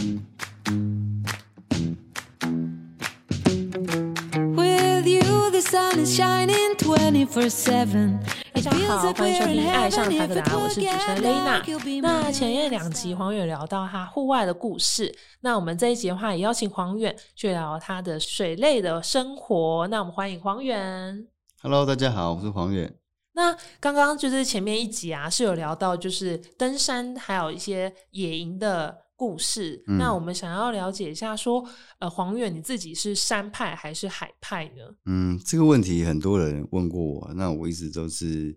大家好，欢迎收听《爱上台克达》，我是主持人 Lena。那前面两集黄远聊到他户外的故事，那我们这一集的话也邀请黄远去聊他的水类的生活。那我们欢迎黄远。Hello，大家好，我是黄远。那刚刚就是前面一集啊，是有聊到就是登山，还有一些野营的故事。嗯那我们想要了解一下说，呃，黄远你自己是山派还是海派呢？嗯，这个问题很多人问过我，那我一直都是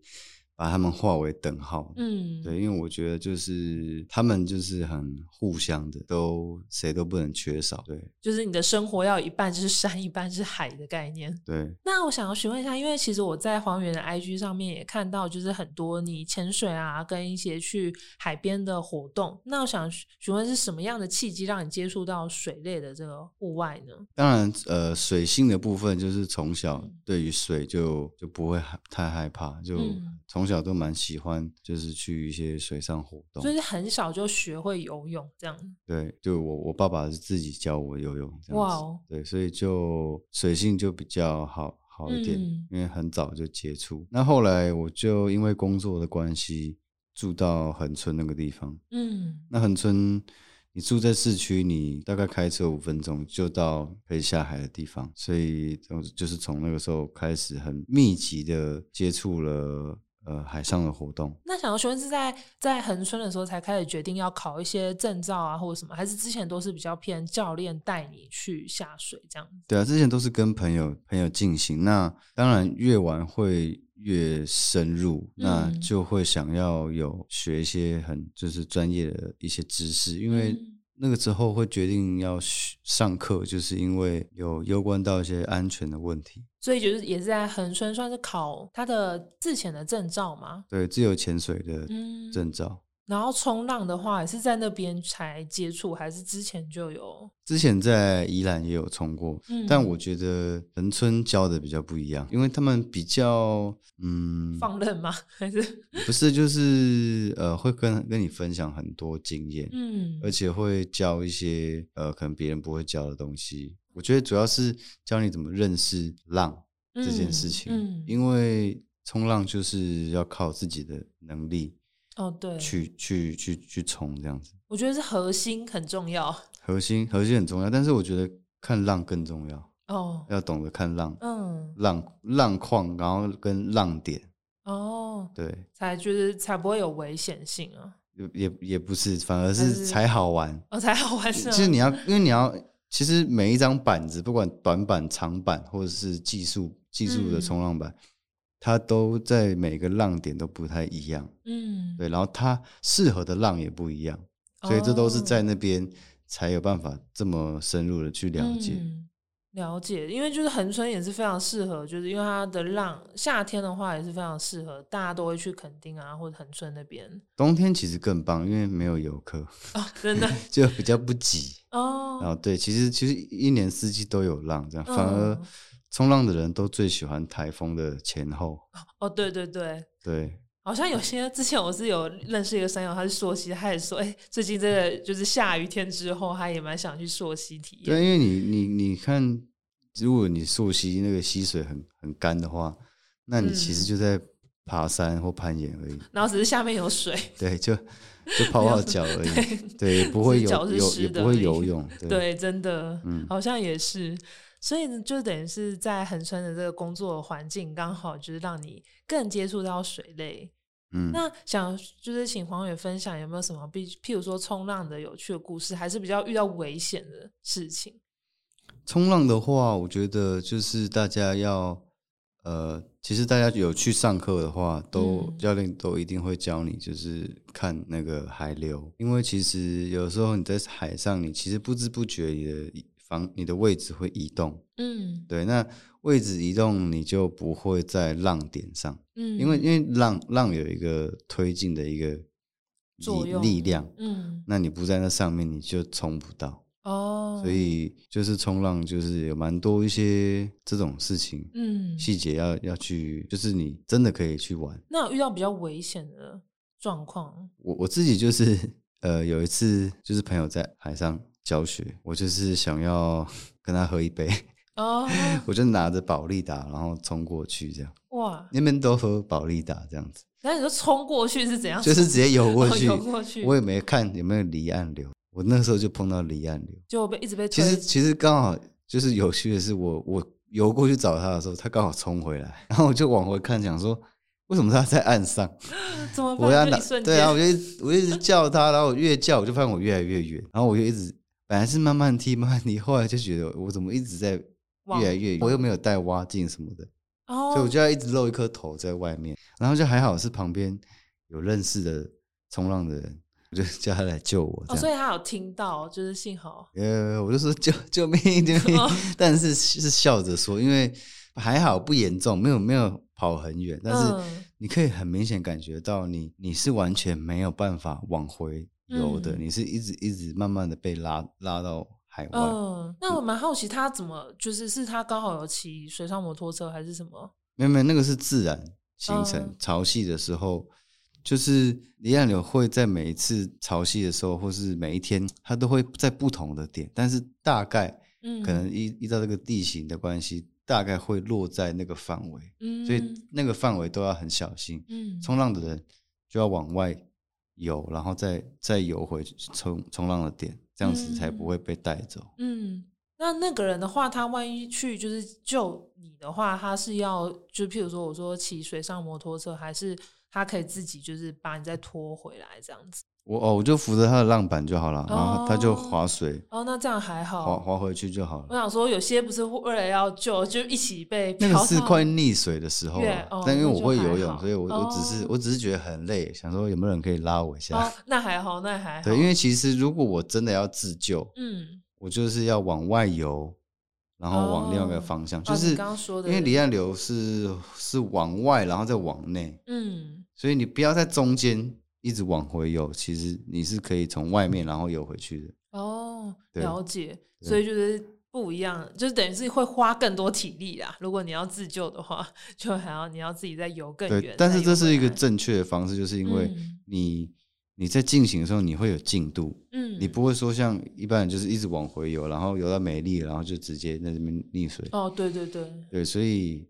把他们划为等号。嗯，对，因为我觉得就是他们就是很互相的，都谁都不能缺少。对就是你的生活要有一半是山，一半是海的概念。对，那我想要询问一下，因为其实我在黄源的 IG 上面也看到，就是很多你潜水啊，跟一些去海边的活动。那我想询问是什么样的契机让你接触到水类的这个户外呢？当然呃，水性的部分就是从小嗯对于水就就不会害太害怕，就嗯从小都蛮喜欢，就是去一些水上活动。就是很小就学会游泳这样。对，就我我爸爸是自己教我游泳，这样子。哇哦对，所以就水性就比较好好一点，嗯因为很早就接触。那后来我就因为工作的关系住到恒村那个地方。嗯那恒村，你住在市区，你大概开车五分钟就到可以下海的地方，所以就就是从那个时候开始很密集的接触了呃海上的活动。那想要询问是在在恒春的时候才开始决定要考一些证照啊，或者什么，还是之前都是比较偏教练带你去下水这样子？对啊，之前都是跟朋友朋友进行，那当然越玩会越深入，那嗯就会想要有学一些很就是专业的一些知识，因为嗯那个时候会决定要学上课，就是因为有攸关到一些安全的问题。所以就是也是在恒春算是考他的自潜的证照嘛。对，自由潜水的嗯证照，然后冲浪的话，也是在那边才接触，还是之前就有？之前在宜兰也有冲过，嗯但我觉得恒春教的比较不一样，因为他们比较嗯放任吗？还是不是，就是呃，会跟跟你分享很多经验，嗯而且会教一些呃，可能别人不会教的东西。我觉得主要是教你怎么认识浪这件事情，嗯，因为冲浪就是要靠自己的能力哦对，去去去去冲这样子。我觉得是核心很重要 核心核心很重要，但是我觉得看浪更重要，哦。要懂得看浪，嗯浪浪况，然后跟浪点，哦，对，才就是才不会有危险性啊，也也也不是，反而是是才好玩。哦才好玩是？其实你要，因为你要，其实每一张板子，不管短板、长板，或者是技术技术的嗯冲浪板，它都在每个浪点都不太一样，嗯，对，然后它适合的浪也不一样，所以这都是在哦那边才有办法这么深入的去了解。嗯了解，因为就是恒春也是非常适合，就是因为它的浪，夏天的话也是非常适合，大家都会去垦丁啊或者恒春那边。冬天其实更棒，因为没有游客，哦，真的？就比较不挤。然哦，后对，其实其实一年四季都有浪，这样反而嗯冲浪的人都最喜欢台风的前后。哦，对对对，对，好像有些之前我是有认识一个山友，他是溯溪，他也说，哎、最近这个就是下雨天之后，他也蛮想去溯溪体验。对，因为你你你看，如果你溯溪那个溪水很很干的话，那你其实嗯就在爬山或攀岩而已。然后只是下面有水，对，就 就泡泡脚而已。对，也不会游也不会游泳。对，对，真的，嗯好像也是。所以呢，就等于是在恒春的这个工作环境，刚好就是让你更接触到水类。嗯，那想就是请黄远分享有没有什么，比譬如说冲浪的有趣的故事，还是比较遇到危险的事情？冲浪的话，我觉得就是大家要呃，其实大家有去上课的话，都、嗯教练都一定会教你，就是看那个海流，因为其实有时候你在海上，你其实不知不觉你的方你的位置会移动，嗯。对，那位置移动你就不会在浪点上，嗯，因为因为浪浪有一个推进的一个力力量，嗯。那你不在那上面，你就冲不到。哦，所以就是冲浪，就是有蛮多一些这种事情，嗯，细节要要去，就是你真的可以去玩。那有遇到比较危险的状况，我我自己就是呃有一次就是朋友在海上教学，我就是想要 跟他喝一杯，哦，我就拿着宝利达，然后冲过去，这样哇，那边都喝宝利达这样子，那你说冲过去是怎样？就是直接游过哦去，游过去，我也没看有没有离岸流，我那时候就碰到离岸流。就被一直被其实其实刚好就是有趣的是我，我游过去找他的时候，他刚好冲回来，然后我就往回看，想说为什么他在岸上？怎么办？我要拿对啊，我就我一直叫他，然后我越叫我就发现我越来越远，然后我就一直本来是慢慢踢慢慢踢，后来就觉得我怎么一直在越来越远，我又没有带蛙镜什么的，所以我哦，就要一直露一颗头在外面，然后就还好是旁边有认识的冲浪的人，我就叫他来救我哦，所以。他有听到，就是幸好。呃，我就说救救命救命哦，但是是笑着说，因为还好不严重，没有没有跑很远，但是嗯。你可以很明显感觉到你你是完全没有办法往回游的，嗯你是一直一直慢慢的被拉拉到海外。嗯，那我蛮好奇，他怎么就是是他刚好有骑水上摩托车还是什么？没有没有，那个是自然形成嗯潮汐的时候。就是离岸流会在每一次潮汐的时候，或是每一天，它都会在不同的点，但是大概嗯，可能依依照这个地形的关系，大概会落在那个范围，嗯，所以那个范围都要很小心。嗯冲浪的人就要往外游，然后再再游回冲冲浪的点，这样子才不会被带走。嗯，那那个人的话，他万一去就是救你的话，他是要就譬如说我说骑水上摩托车，还是他可以自己就是把你再拖回来这样子？我哦，我就扶着他的浪板就好了，然后他就划水，哦，那这样还好。划划回去就好了。我想说，有些不是为了要救，就一起被那个是快溺水的时候但因为我会游泳，所以我我只是哦我只是觉得很累，想说有没有人可以拉我一下。哦，那还好，那还好。对，因为其实如果我真的要自救，嗯，我就是要往外游，然后往另外一个哦方向，哦就是刚刚说的因为离岸流是是往外，然后再往内，嗯所以你不要在中间一直往回游，其实你是可以从外面然后游回去的。哦，对了解，所以就是不一样，就是等于是会花更多体力啦。如果你要自救的话，就还要你要自己再游更对远，，但是这是一个正确的方式，就是因为嗯你、你在进行的时候你会有进度，嗯，你不会说像一般人就是一直往回游，然后游到没力，然后就直接在这边溺水。哦，对对对，对，所以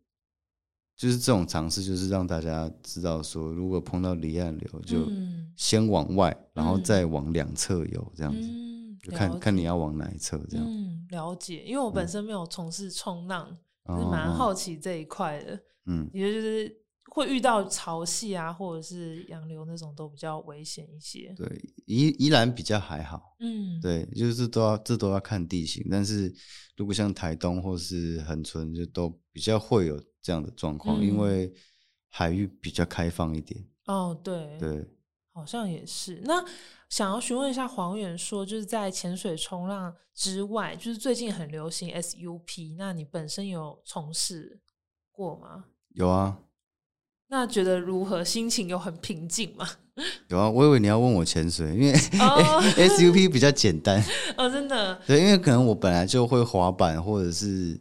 就是这种尝试，就是让大家知道说，如果碰到离岸流，就嗯先往外，然后嗯再往两侧游，这样子，嗯，就看看你要往哪一侧这样。嗯，了解，因为我本身没有从事冲浪，蛮哦好奇这一块的。嗯，也就是会遇到潮汐啊，或者是洋流那种都比较危险一些。对，宜宜兰比较还好，嗯，对，就是都要这都要看地形，但是如果像台东或是恒春，就都比较会有这样的状况，因嗯为海域比较开放一点。哦，对，对，好像也是。那想要询问一下黄远说，就是在潜水冲浪之外，就是最近很流行 SUP，那你本身有从事过吗？有啊，那觉得如何？心情有很平静吗？有啊，我以为你要问我潜水，因为哦 SUP 比较简单。哦，真的，对，因为可能我本来就会滑板或者是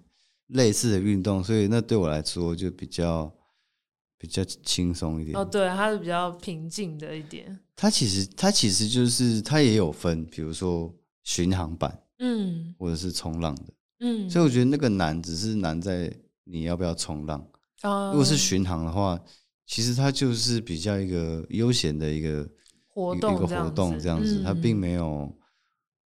类似的运动，所以那对我来说就比较比较轻松一点。哦，对，它是比较平静的一点。它其实它其实就是它也有分，比如说巡航版嗯或者是冲浪的，嗯，所以我觉得那个难只是难在你要不要冲浪。哦如果是巡航的话，其实它就是比较一个悠闲的一个活动一个活动这样子，它并嗯没有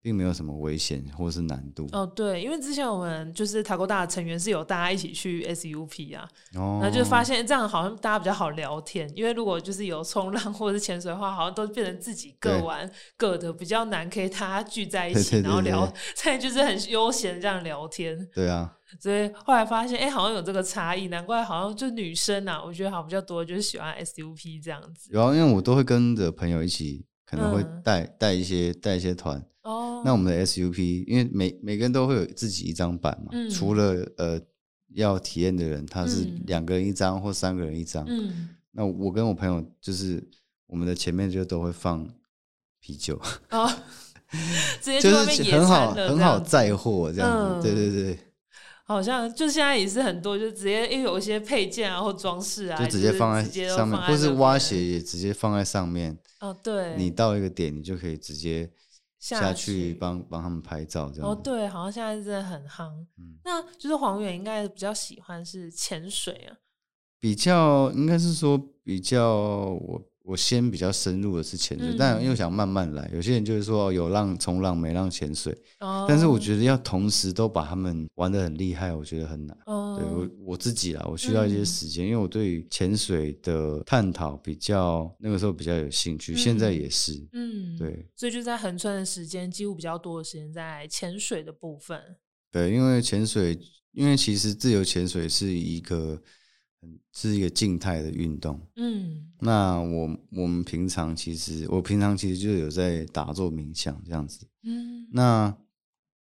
并没有什么危险或是难度。哦，对，因为之前我们就是塔沟大的成员是有大家一起去 SUP 啊，哦，然后就发现这样好像大家比较好聊天，因为如果就是有冲浪或者是潜水的话，好像都变成自己各玩各的，比较难可以大家聚在一起，对对对然后聊对，再就是很悠闲这样聊天。对啊，所以后来发现，哎、好像有这个差异，难怪好像就女生啊，我觉得好像比较多就是喜欢 SUP 这样子。有啊，因为我都会跟着朋友一起，可能会嗯带带一些带一些团。哦，那我们的 SUP，因为每每个人都会有自己一张板嘛，嗯。除了呃要体验的人，他是嗯。两个人一张或三个人一张。嗯，那我跟我朋友就是我们的前面就都会放啤酒，哦，直接就是很好，很好载货。这样子。嗯。对对对，好像就现在也是很多，就直接因为有一些配件啊或装饰啊，就直接放在上面，或是蛙那边鞋也直接放在上面。哦，对，你到一个点，你就可以直接下去帮帮他们拍照这样。哦，对，好像现在真的很夯。嗯那就是黄远应该比较喜欢是潜水啊。比较应该是说比较我我先比较深入的是潜水，嗯但又想慢慢来。有些人就是说有浪冲浪没浪潜水，哦，但是我觉得要同时都把他们玩的很厉害，我觉得很难。哦，对我我自己啦，我需要一些嗯时间，因为我对于潜水的探讨比较那个时候比较有兴趣，现在嗯也是。嗯，对所以就在横穿的时间，几乎比较多的时间在潜水的部分。对，因为潜水，因为其实自由潜水是一个很是一个静态的运动。嗯那我我们平常其实我平常其实就有在打坐冥想这样子。嗯那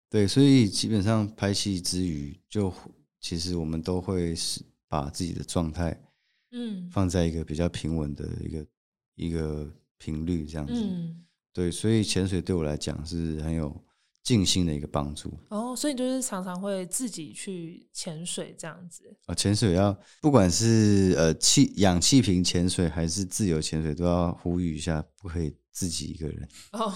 对，所以基本上拍戏之余，就其实我们都会是把自己的状态嗯放在一个比较平稳的一个一个频率这样子。嗯，对，所以潜水对我来讲是很有静心的一个帮助。哦，所以你就是常常会自己去潜水这样子。啊，潜水要不管是呃气氧气瓶潜水还是自由潜水，都要呼吁一下，不可以自己一个人。哦，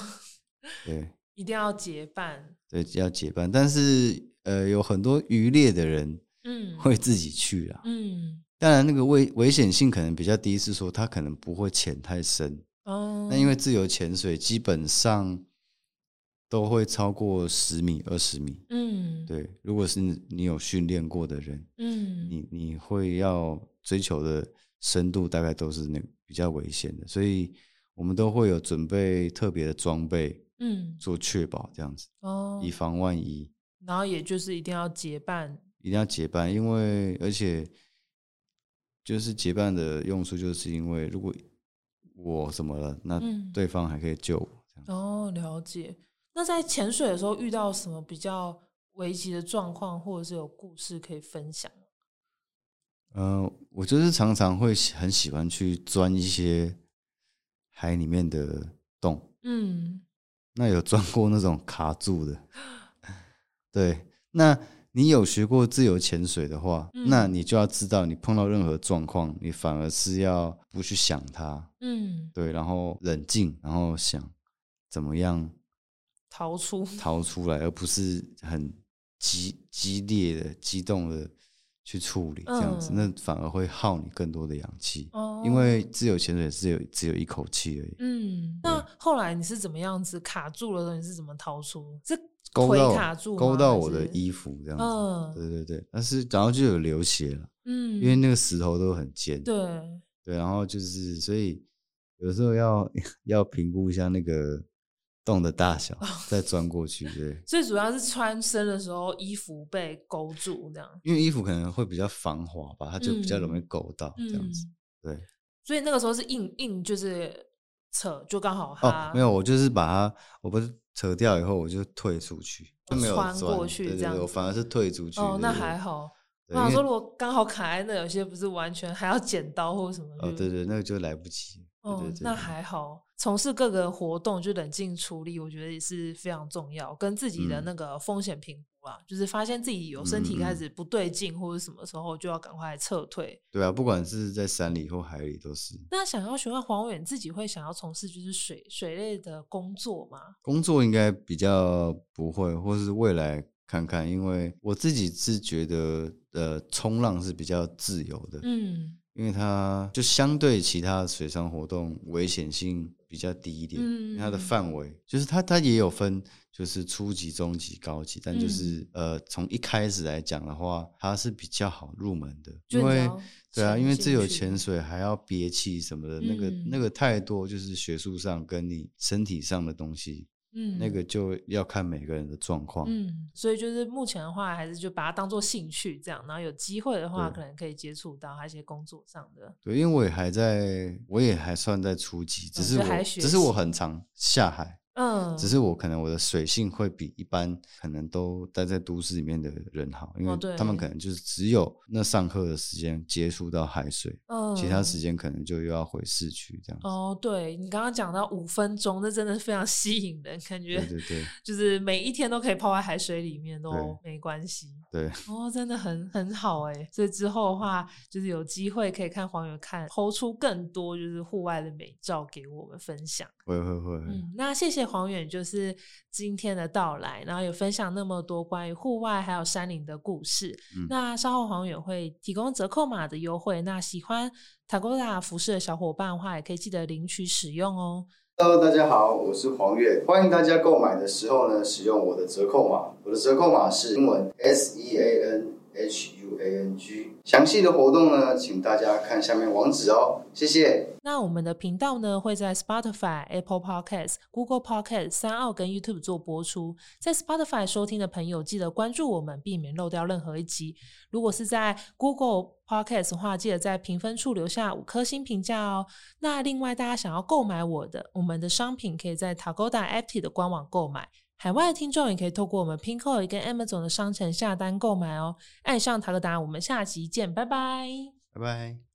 对一定要结伴。对，要结伴。但是呃，有很多渔猎的人嗯会自己去啊。嗯当然，那个危危险性可能比较低，是说他可能不会潜太深。哦，那因为自由潜水基本上都会超过十米、二十米。嗯对，如果是你有训练过的人，嗯你你会要追求的深度大概都是那比较危险的，所以我们都会有准备特别的装备嗯做确保，这样子哦以，防万一，然后也就是一定要结伴。一定要结伴，因为而且就是结伴的用处，就是因为如果我怎么了，那嗯对方还可以救我。哦，了解。那在潜水的时候遇到什么比较危急的状况，或者是有故事可以分享嗯？呃，我就是常常会很喜欢去钻一些海里面的洞，嗯。那有钻过那种卡住的，对，那你有学过自由潜水的话，嗯。那你就要知道，你碰到任何状况，你反而是要不去想它，嗯，对，然后冷静，然后想怎么样逃出。逃出来，而不是很激激烈的、激动的去处理这样子，嗯那反而会耗你更多的氧气，哦，因为自由潜水只有只有一口气而已。嗯，那后来你是怎么样子卡住了的？你是怎么逃出？是勾到卡住吗？勾到我的衣服这样子，嗯。对对对，但是然后就有流血了，嗯，因为那个石头都很尖，对，对，然后就是所以有时候要 要评估一下那个洞的大小，哦再钻过去，对，最主要是穿身的时候衣服被勾住这样。因为衣服可能会比较防滑吧，它就比较容易嗯勾到这样子，对。所以那个时候是硬硬就是扯，就刚好哦，没有，我就是把它，我不是扯掉以后我就退出去，就没有穿钻过去这样子反而是退出去。哦，那还好。我想说，如果刚好卡在那，有些不是完全还要剪刀或什么哦，对对，那个就来不及。对哦那还好。从事各个活动就冷静处理，我觉得也是非常重要，跟自己的嗯那个风险评估啊，就是发现自己有身体开始不对劲或者什么时候，就要赶快撤退。对啊，不管是在山里或海里都是。那想要询问黄伟，你自己会想要从事就是水水类的工作吗？工作应该比较不会，或是未来看看，因为我自己是觉得，呃，冲浪是比较自由的，嗯因为它就相对其他水上活动危险性比较低一点，因为它的嗯。范围就是它它也有分，就是初级、中级、高级，但就嗯。是、呃从一开始来讲的话，它是比较好入门的，因为对啊，因为自由潜水还要憋气什么的，那个那嗯。个太多，就是学术上跟你身体上的东西，嗯那个就要看每个人的状况。嗯，所以就是目前的话，还是就把它当做兴趣这样，然后有机会的话，可能可以接触到它一些工作上的。对，因为我也还在，我也还算在初级，只是我只是我很常下海，嗯，只是我可能我的水性会比一般可能都待在都市里面的人好，因哦为他们可能就是只有那上课的时间接触到海水，嗯其他时间可能就又要回市区这样子。哦，对你刚刚讲到五分钟，那真的是非常吸引人，感觉对对对 就是每一天都可以泡在海水里面都没关系。对，哦，真的很很好哎，所以之后的话，就是有机会可以看黄远看，抛出更多就是户外的美照给我们分享。会会会会。嗯，那谢谢谢黄远，就是今天的到来，然后也分享那么多关于户外还有山林的故事。那稍后黄远会提供折扣码的优惠，那喜欢塔哥达服饰的小伙伴的话，也可以记得领取使用哦。Hello，大家好，我是黄月，欢迎大家购买的时候呢，使用我的折扣码，我的折扣码是英文 S E A N H U A N G。详细的活动呢，请大家看下面网址哦，谢谢。那我们的频道呢，会在 Spotify、Apple Podcasts、Google Podcasts、三奥跟 YouTube 做播出。在 Spotify 收听的朋友，记得关注我们，避免漏掉任何一集。如果是在 Google Podcast 的话，记得在评分处留下五颗星评价哦。那另外，大家想要购买我的我们的商品，可以在 Tagoda Apti 的官网购买。海外的听众也可以透过我们 Pinko 跟 Amazon 的商城下单购买哦。爱上塔格达，我们下期见，拜拜，拜拜。